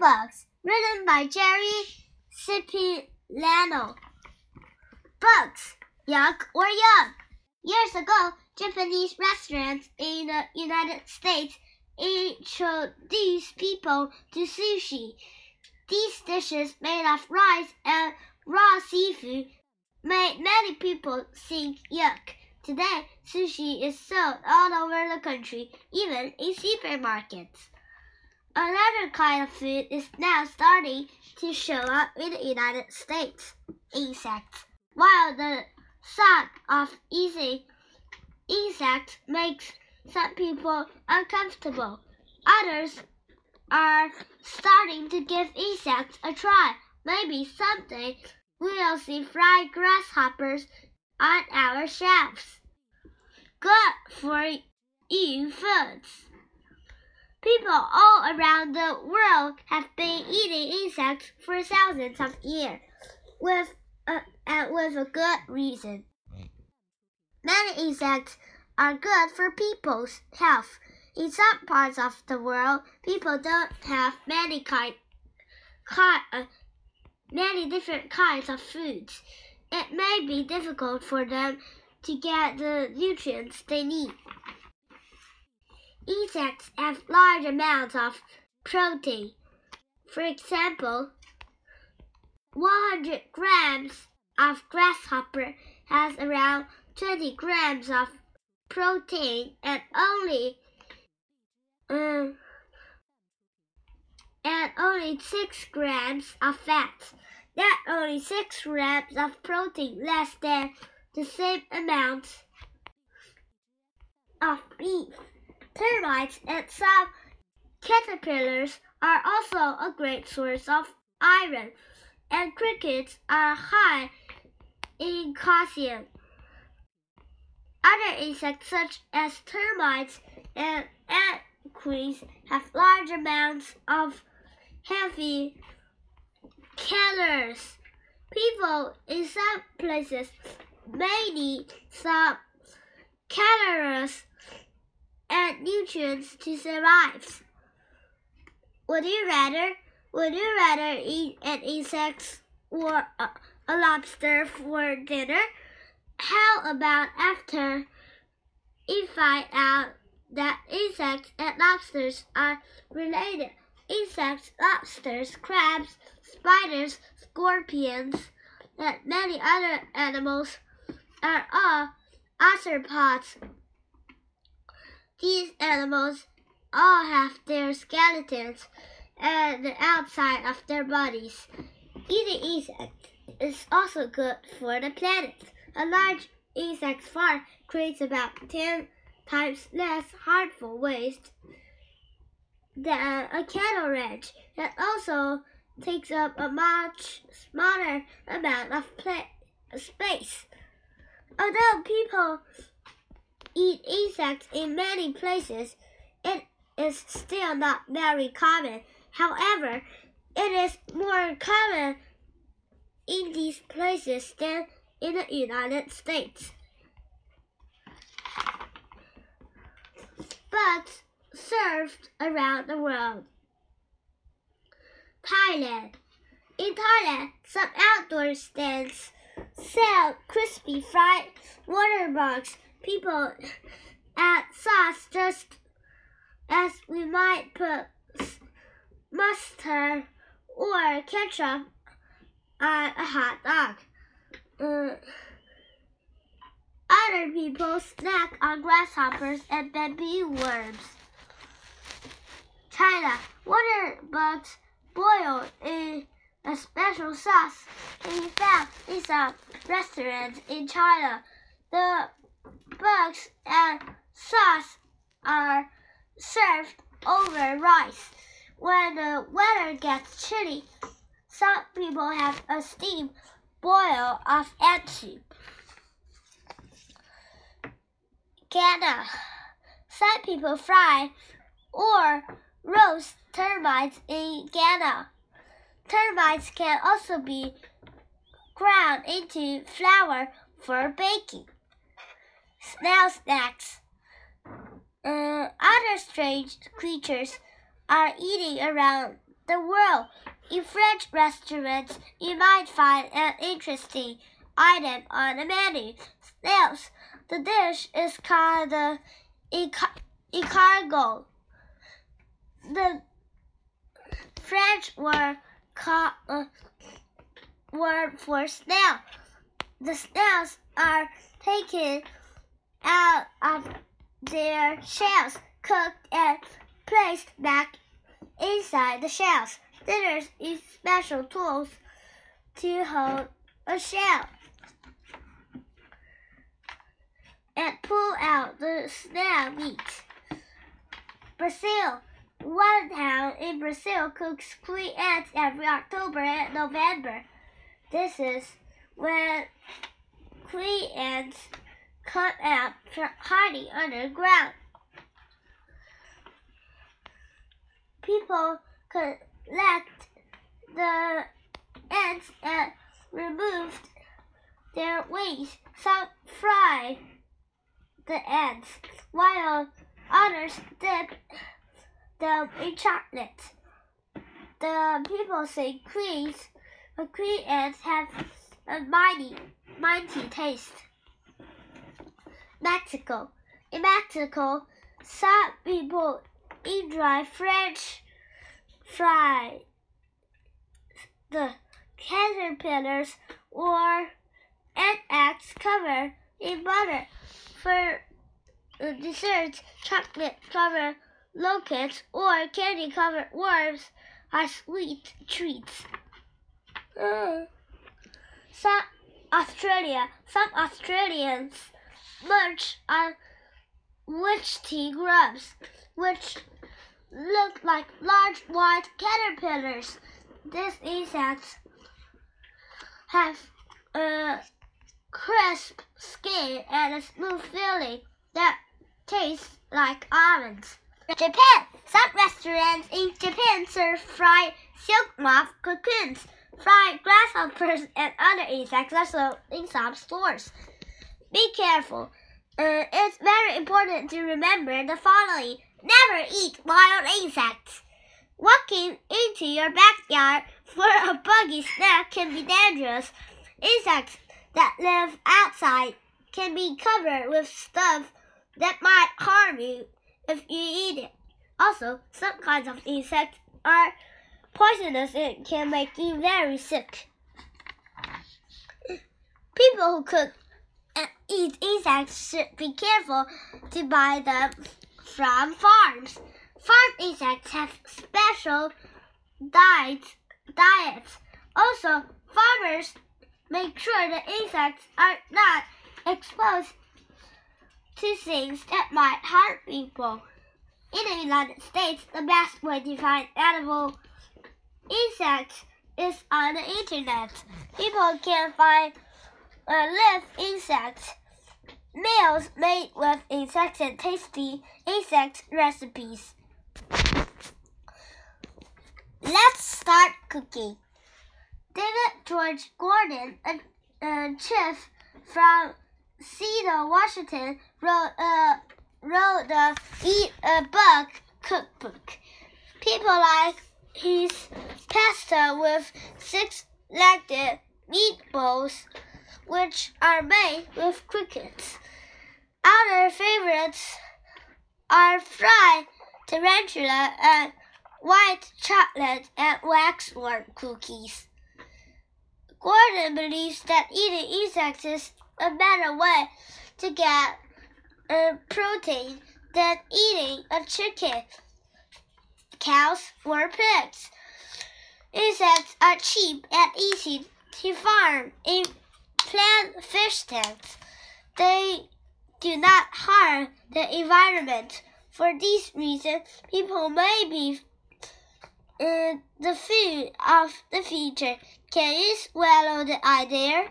Bugs, written by Jerry Cipilano. Bugs, yuck or yum. Years ago, Japanese restaurants in the United States introduced people to sushi. These dishes made of rice and raw seafood made many people think yuck. Today, sushi is sold all over the country, even in supermarkets. Another kind of food is now starting to show up in the United States insects. While the thought of eating insects makes some people uncomfortable, others are starting to give insects a try. Maybe someday we'll see fried grasshoppers on our shelves. Good for you foods. People all around the world have been eating insects for thousands of years, with a, and with a good reason. Many insects are good for people's health. In some parts of the world, people don't have many kind, kind uh, many different kinds of foods. It may be difficult for them to get the nutrients they need. Insects have large amounts of protein. For example, 100 grams of grasshopper has around 20 grams of protein and only um, and only 6 grams of fat. That only 6 grams of protein less than the same amount of beef. Termites and some caterpillars are also a great source of iron, and crickets are high in calcium. Other insects, such as termites and equins, have large amounts of heavy calories. People in some places may need some calories and nutrients to survive. Would you rather would you rather eat an insect or a, a lobster for dinner? How about after you find out that insects and lobsters are related? Insects, lobsters, crabs, spiders, scorpions, and many other animals are all arthropods these animals all have their skeletons and the outside of their bodies. Eating insects is also good for the planet. A large insect farm creates about 10 times less harmful waste than a cattle ranch that also takes up a much smaller amount of space. Although people eat insects in many places, it is still not very common. However, it is more common in these places than in the United States. But served around the world. Thailand. In Thailand, some outdoor stands sell crispy fried water bugs people add sauce just as we might put mustard or ketchup on a hot dog. Uh, other people snack on grasshoppers and bamboo worms. China, water bugs boiled in a special sauce can be found in some restaurants in China. The bugs and sauce are served over rice. When the weather gets chilly, some people have a steam boil of ant soup. Ghana. Some people fry or roast termites in Ghana. Termites can also be ground into flour for baking snail snacks. Uh, other strange creatures are eating around the world. In French restaurants, you might find an interesting item on the menu snails. The dish is called the escargot. The French word, uh, word for snail. The snails are taken out of their shells, cooked, and placed back inside the shells. Dinners use special tools to hold a shell and pull out the snail meat. Brazil. One town in Brazil cooks queen ants every October and November. This is when queen ants come out from hiding underground. People collect the ants and remove their wings. Some fry the ants, while others dip them in chocolate. The people say queens, but queen ants have a mighty, mighty taste. Mexico. In Mexico, some people dry French fry the caterpillars or ants covered in butter. For desserts, chocolate covered locusts or candy covered worms are sweet treats. Uh, some Australia, some Australians munch on witchetty grubs, which look like large white caterpillars. These insects have a crisp skin and a smooth feeling that tastes like almonds. Japan. Some restaurants in Japan serve fried silk moth cocoons, fried grasshoppers, and other insects also in some stores. Be careful. Uh, it's very important to remember the following. Never eat wild insects. Walking into your backyard for a buggy snack can be dangerous. Insects that live outside can be covered with stuff that might harm you if you eat it. Also, some kinds of insects are poisonous and can make you very sick. People who cook eat insects should be careful to buy them from farms. Farm insects have special diets. diets. Also, farmers make sure the insects are not exposed to things that might harm people. In the United States, the best way to find edible insects is on the internet. People can find live insects, meals made with insects and tasty insect recipes. Let's start cooking. David George Gordon, a, a chef from Seattle, Washington, wrote a wrote a Eat a Bug cookbook. People like his pasta with six-legged meatballs, which are made with crickets. Other favorites are fried tarantula and white chocolate and waxworm cookies. Gordon believes that eating insects is a better way to get uh, protein than eating a chicken, cows, or pigs. Insects are cheap and easy to farm in plant fish tanks. They do not harm the environment. For this reason, people may be uh, the food of the future. Can you swallow the idea?